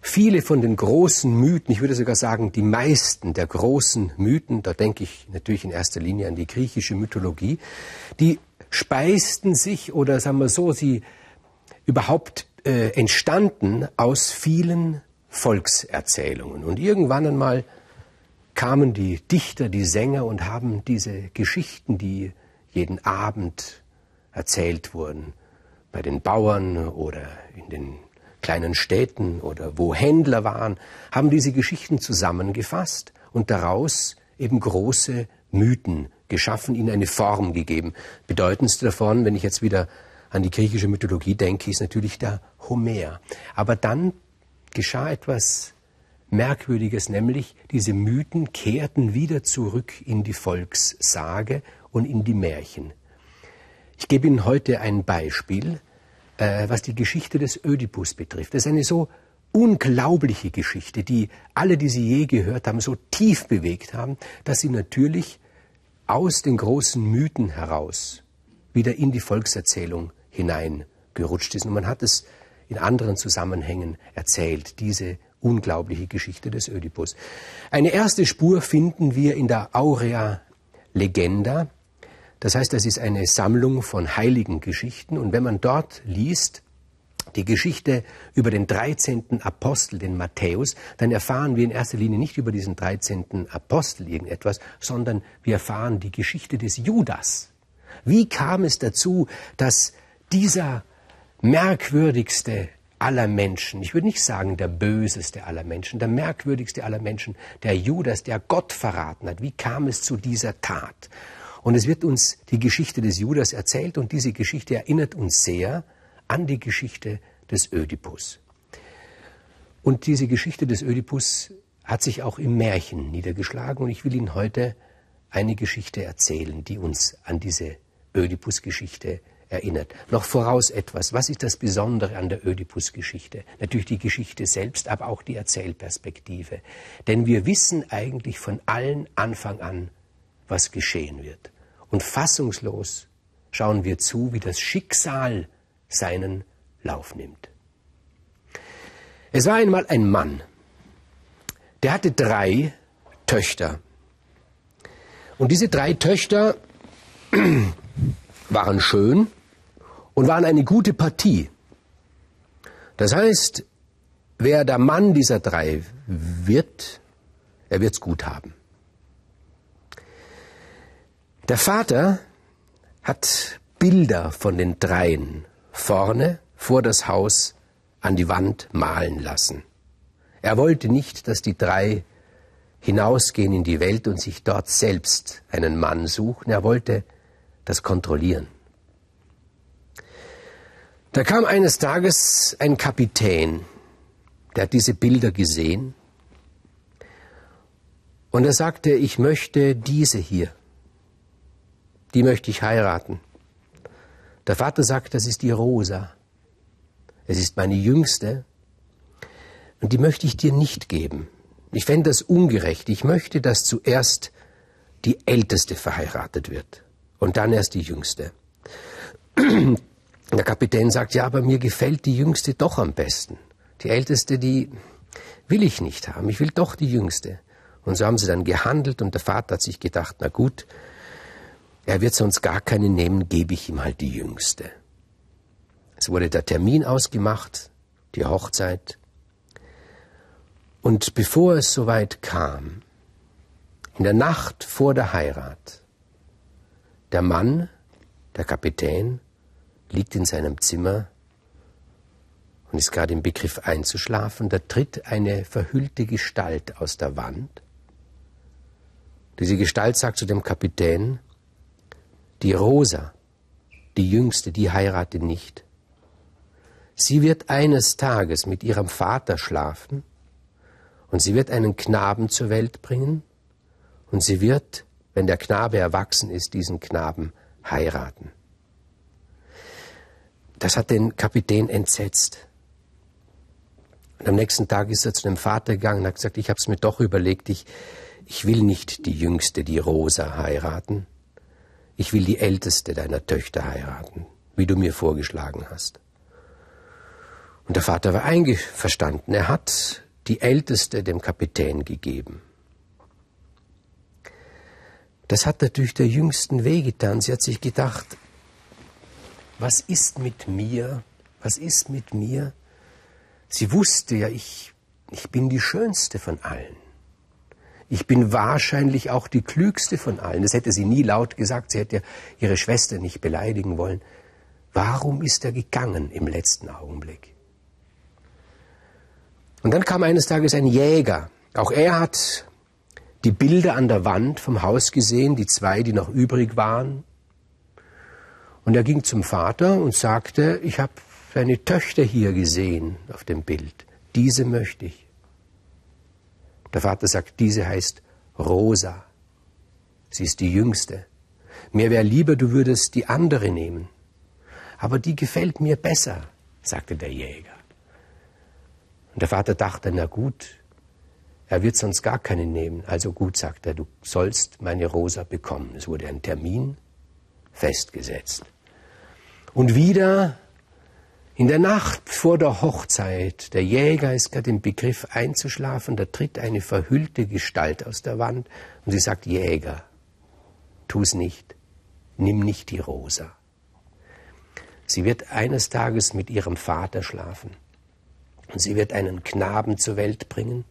Viele von den großen Mythen, ich würde sogar sagen, die meisten der großen Mythen, da denke ich natürlich in erster Linie an die griechische Mythologie, die speisten sich oder sagen wir so, sie überhaupt äh, entstanden aus vielen Volkserzählungen. Und irgendwann einmal kamen die Dichter, die Sänger und haben diese Geschichten, die jeden Abend erzählt wurden, bei den Bauern oder in den kleinen Städten oder wo Händler waren, haben diese Geschichten zusammengefasst und daraus eben große Mythen geschaffen, ihnen eine Form gegeben. Bedeutendste davon, wenn ich jetzt wieder an die griechische Mythologie denke, ist natürlich der Homer. Aber dann geschah etwas Merkwürdiges, nämlich diese Mythen kehrten wieder zurück in die Volkssage und in die Märchen. Ich gebe Ihnen heute ein Beispiel, äh, was die Geschichte des Ödipus betrifft. Das ist eine so unglaubliche Geschichte, die alle, die sie je gehört haben, so tief bewegt haben, dass sie natürlich aus den großen Mythen heraus wieder in die Volkserzählung hineingerutscht ist. Und man hat es in anderen Zusammenhängen erzählt, diese unglaubliche Geschichte des Ödipus. Eine erste Spur finden wir in der Aurea Legenda, das heißt, das ist eine Sammlung von heiligen Geschichten. Und wenn man dort liest, die Geschichte über den 13. Apostel, den Matthäus, dann erfahren wir in erster Linie nicht über diesen 13. Apostel irgendetwas, sondern wir erfahren die Geschichte des Judas. Wie kam es dazu, dass dieser merkwürdigste aller Menschen, ich würde nicht sagen der böseste aller Menschen, der merkwürdigste aller Menschen, der Judas, der Gott verraten hat, wie kam es zu dieser Tat? Und es wird uns die Geschichte des Judas erzählt und diese Geschichte erinnert uns sehr an die Geschichte des Ödipus. Und diese Geschichte des Ödipus hat sich auch im Märchen niedergeschlagen und ich will Ihnen heute eine Geschichte erzählen, die uns an diese Ödipus-Geschichte erinnert. Noch voraus etwas. Was ist das Besondere an der Ödipus-Geschichte? Natürlich die Geschichte selbst, aber auch die Erzählperspektive. Denn wir wissen eigentlich von allen Anfang an, was geschehen wird. Und fassungslos schauen wir zu, wie das Schicksal seinen Lauf nimmt. Es war einmal ein Mann, der hatte drei Töchter. Und diese drei Töchter waren schön und waren eine gute Partie. Das heißt, wer der Mann dieser drei wird, er wird's gut haben. Der Vater hat Bilder von den dreien vorne vor das Haus an die Wand malen lassen. Er wollte nicht, dass die drei hinausgehen in die Welt und sich dort selbst einen Mann suchen. Er wollte das kontrollieren. Da kam eines Tages ein Kapitän, der hat diese Bilder gesehen und er sagte, ich möchte diese hier die möchte ich heiraten. Der Vater sagt, das ist die Rosa. Es ist meine jüngste und die möchte ich dir nicht geben. Ich fände das ungerecht. Ich möchte, dass zuerst die älteste verheiratet wird und dann erst die jüngste. Der Kapitän sagt, ja, aber mir gefällt die jüngste doch am besten. Die älteste, die will ich nicht haben. Ich will doch die jüngste. Und so haben sie dann gehandelt und der Vater hat sich gedacht, na gut, er wird sonst gar keine nehmen, gebe ich ihm halt die jüngste. Es wurde der Termin ausgemacht, die Hochzeit. Und bevor es soweit kam, in der Nacht vor der Heirat, der Mann, der Kapitän, liegt in seinem Zimmer und ist gerade im Begriff einzuschlafen, da tritt eine verhüllte Gestalt aus der Wand. Diese Gestalt sagt zu dem Kapitän, die Rosa, die Jüngste, die heiratet nicht. Sie wird eines Tages mit ihrem Vater schlafen und sie wird einen Knaben zur Welt bringen und sie wird, wenn der Knabe erwachsen ist, diesen Knaben heiraten. Das hat den Kapitän entsetzt. Und am nächsten Tag ist er zu dem Vater gegangen und hat gesagt, ich habe es mir doch überlegt, ich, ich will nicht die Jüngste, die Rosa, heiraten ich will die älteste deiner Töchter heiraten, wie du mir vorgeschlagen hast. Und der Vater war einverstanden. Er hat die Älteste dem Kapitän gegeben. Das hat natürlich der Jüngsten wehgetan. Sie hat sich gedacht, was ist mit mir? Was ist mit mir? Sie wusste ja, ich, ich bin die Schönste von allen. Ich bin wahrscheinlich auch die Klügste von allen. Das hätte sie nie laut gesagt. Sie hätte ihre Schwester nicht beleidigen wollen. Warum ist er gegangen im letzten Augenblick? Und dann kam eines Tages ein Jäger. Auch er hat die Bilder an der Wand vom Haus gesehen, die zwei, die noch übrig waren. Und er ging zum Vater und sagte, ich habe seine Töchter hier gesehen auf dem Bild. Diese möchte ich. Der Vater sagt, diese heißt Rosa. Sie ist die jüngste. Mir wäre lieber, du würdest die andere nehmen. Aber die gefällt mir besser, sagte der Jäger. Und der Vater dachte, na gut, er wird sonst gar keinen nehmen. Also gut, sagt er, du sollst meine Rosa bekommen. Es wurde ein Termin festgesetzt. Und wieder in der Nacht vor der Hochzeit, der Jäger ist gerade im Begriff einzuschlafen, da tritt eine verhüllte Gestalt aus der Wand und sie sagt, Jäger, tu's nicht, nimm nicht die Rosa. Sie wird eines Tages mit ihrem Vater schlafen. Und sie wird einen Knaben zur Welt bringen.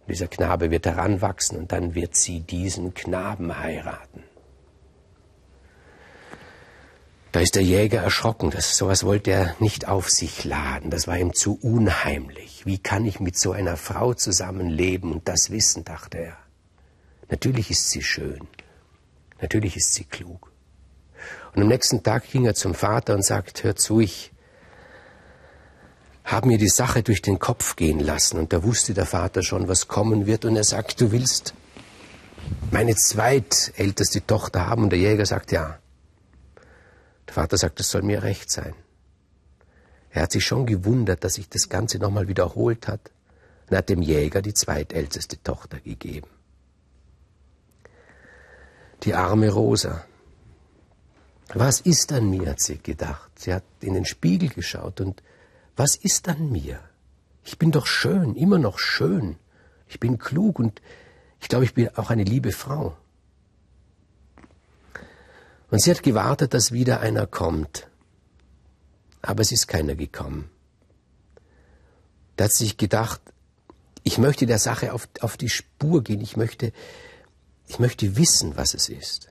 Und dieser Knabe wird heranwachsen und dann wird sie diesen Knaben heiraten. Da ist der Jäger erschrocken. Das, sowas wollte er nicht auf sich laden. Das war ihm zu unheimlich. Wie kann ich mit so einer Frau zusammenleben und das wissen, dachte er. Natürlich ist sie schön. Natürlich ist sie klug. Und am nächsten Tag ging er zum Vater und sagt, hör zu, ich habe mir die Sache durch den Kopf gehen lassen. Und da wusste der Vater schon, was kommen wird. Und er sagt, du willst meine zweitälteste Tochter haben. Und der Jäger sagt, ja. Der Vater sagt, es soll mir recht sein. Er hat sich schon gewundert, dass sich das Ganze nochmal wiederholt hat und hat dem Jäger die zweitälteste Tochter gegeben. Die arme Rosa. Was ist an mir, hat sie gedacht. Sie hat in den Spiegel geschaut und was ist an mir? Ich bin doch schön, immer noch schön. Ich bin klug und ich glaube, ich bin auch eine liebe Frau. Und sie hat gewartet, dass wieder einer kommt. Aber es ist keiner gekommen. Da hat sie sich gedacht, ich möchte der Sache auf, auf die Spur gehen. Ich möchte, ich möchte wissen, was es ist.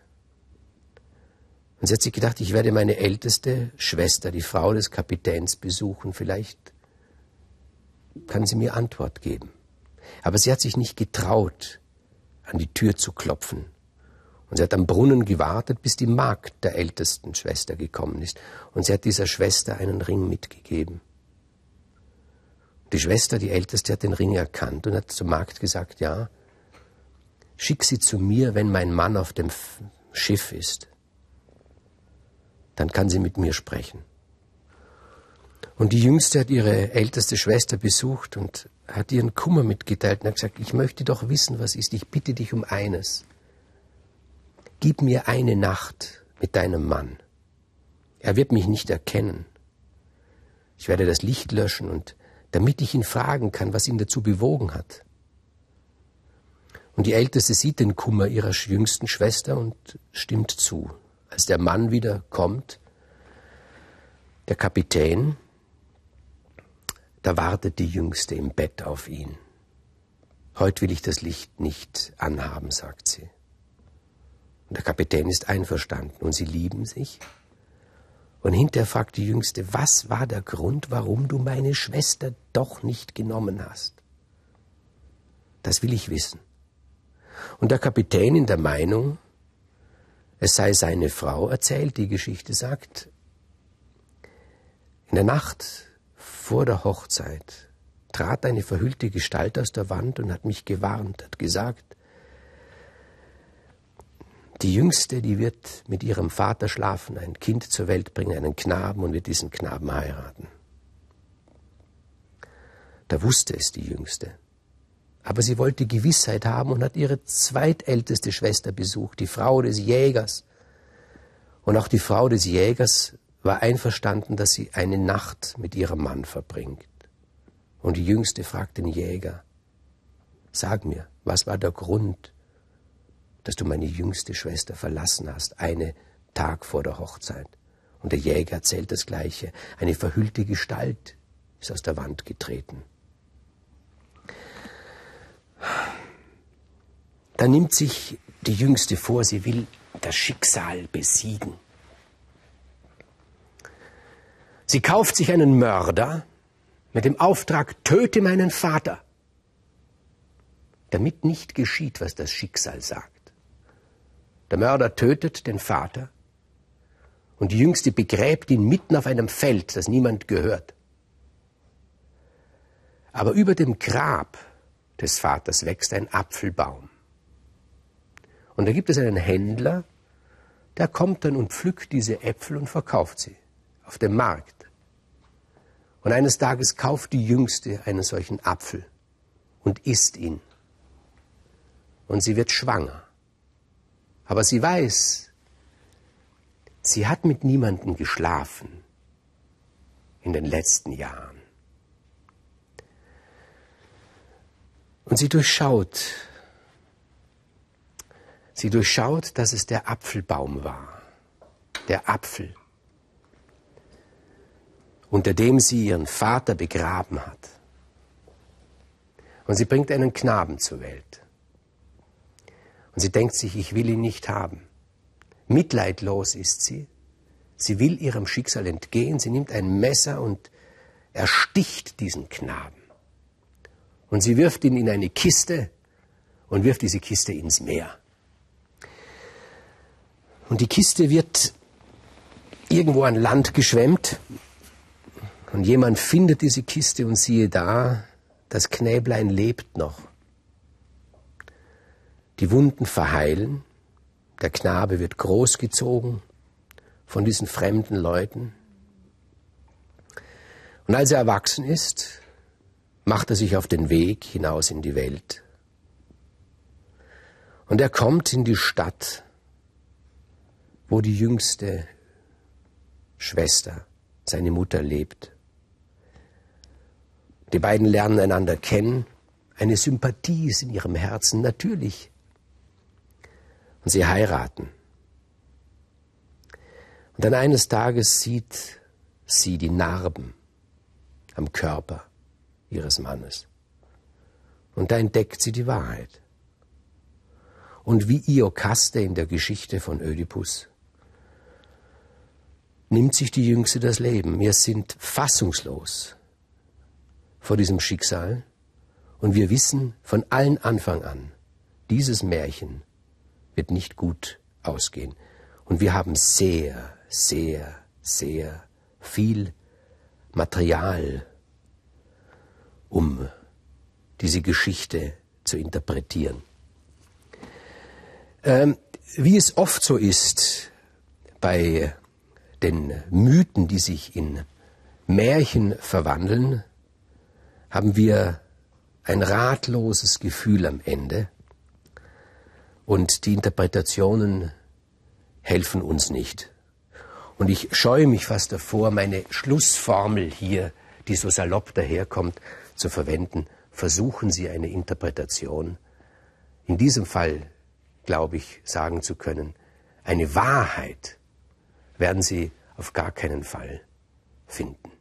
Und sie hat sich gedacht, ich werde meine älteste Schwester, die Frau des Kapitäns, besuchen. Vielleicht kann sie mir Antwort geben. Aber sie hat sich nicht getraut, an die Tür zu klopfen. Und sie hat am Brunnen gewartet, bis die Magd der ältesten Schwester gekommen ist. Und sie hat dieser Schwester einen Ring mitgegeben. Die Schwester, die älteste, hat den Ring erkannt und hat zur Magd gesagt, ja, schick sie zu mir, wenn mein Mann auf dem Schiff ist dann kann sie mit mir sprechen. Und die Jüngste hat ihre älteste Schwester besucht und hat ihren Kummer mitgeteilt und hat gesagt, ich möchte doch wissen, was ist. Ich bitte dich um eines. Gib mir eine Nacht mit deinem Mann. Er wird mich nicht erkennen. Ich werde das Licht löschen und damit ich ihn fragen kann, was ihn dazu bewogen hat. Und die Älteste sieht den Kummer ihrer jüngsten Schwester und stimmt zu als der Mann wieder kommt, der Kapitän, da wartet die Jüngste im Bett auf ihn. Heute will ich das Licht nicht anhaben, sagt sie. Und der Kapitän ist einverstanden und sie lieben sich. Und hinterher fragt die Jüngste, was war der Grund, warum du meine Schwester doch nicht genommen hast? Das will ich wissen. Und der Kapitän in der Meinung, es sei seine Frau erzählt, die Geschichte sagt, in der Nacht vor der Hochzeit trat eine verhüllte Gestalt aus der Wand und hat mich gewarnt, hat gesagt, die Jüngste, die wird mit ihrem Vater schlafen, ein Kind zur Welt bringen, einen Knaben und wird diesen Knaben heiraten. Da wusste es die Jüngste. Aber sie wollte Gewissheit haben und hat ihre zweitälteste Schwester besucht, die Frau des Jägers. Und auch die Frau des Jägers war einverstanden, dass sie eine Nacht mit ihrem Mann verbringt. Und die Jüngste fragt den Jäger, sag mir, was war der Grund, dass du meine jüngste Schwester verlassen hast, eine Tag vor der Hochzeit? Und der Jäger erzählt das Gleiche. Eine verhüllte Gestalt ist aus der Wand getreten. Da nimmt sich die Jüngste vor, sie will das Schicksal besiegen. Sie kauft sich einen Mörder mit dem Auftrag, töte meinen Vater, damit nicht geschieht, was das Schicksal sagt. Der Mörder tötet den Vater und die Jüngste begräbt ihn mitten auf einem Feld, das niemand gehört. Aber über dem Grab des Vaters wächst ein Apfelbaum. Und da gibt es einen Händler, der kommt dann und pflückt diese Äpfel und verkauft sie auf dem Markt. Und eines Tages kauft die Jüngste einen solchen Apfel und isst ihn. Und sie wird schwanger. Aber sie weiß, sie hat mit niemandem geschlafen in den letzten Jahren. Und sie durchschaut, sie durchschaut, dass es der Apfelbaum war, der Apfel, unter dem sie ihren Vater begraben hat. Und sie bringt einen Knaben zur Welt. Und sie denkt sich, ich will ihn nicht haben. Mitleidlos ist sie. Sie will ihrem Schicksal entgehen. Sie nimmt ein Messer und ersticht diesen Knaben. Und sie wirft ihn in eine Kiste und wirft diese Kiste ins Meer. Und die Kiste wird irgendwo an Land geschwemmt und jemand findet diese Kiste und siehe da, das Knäblein lebt noch. Die Wunden verheilen, der Knabe wird großgezogen von diesen fremden Leuten. Und als er erwachsen ist, macht er sich auf den Weg hinaus in die Welt. Und er kommt in die Stadt, wo die jüngste Schwester, seine Mutter lebt. Die beiden lernen einander kennen. Eine Sympathie ist in ihrem Herzen natürlich. Und sie heiraten. Und dann eines Tages sieht sie die Narben am Körper ihres Mannes. Und da entdeckt sie die Wahrheit. Und wie Iokaste in der Geschichte von Ödipus nimmt sich die Jüngste das Leben. Wir sind fassungslos vor diesem Schicksal und wir wissen von allen Anfang an, dieses Märchen wird nicht gut ausgehen. Und wir haben sehr, sehr, sehr viel Material, um diese Geschichte zu interpretieren. Ähm, wie es oft so ist bei den Mythen, die sich in Märchen verwandeln, haben wir ein ratloses Gefühl am Ende und die Interpretationen helfen uns nicht. Und ich scheue mich fast davor, meine Schlussformel hier, die so salopp daherkommt, zu verwenden. Versuchen Sie eine Interpretation. In diesem Fall, glaube ich, sagen zu können, eine Wahrheit werden Sie auf gar keinen Fall finden.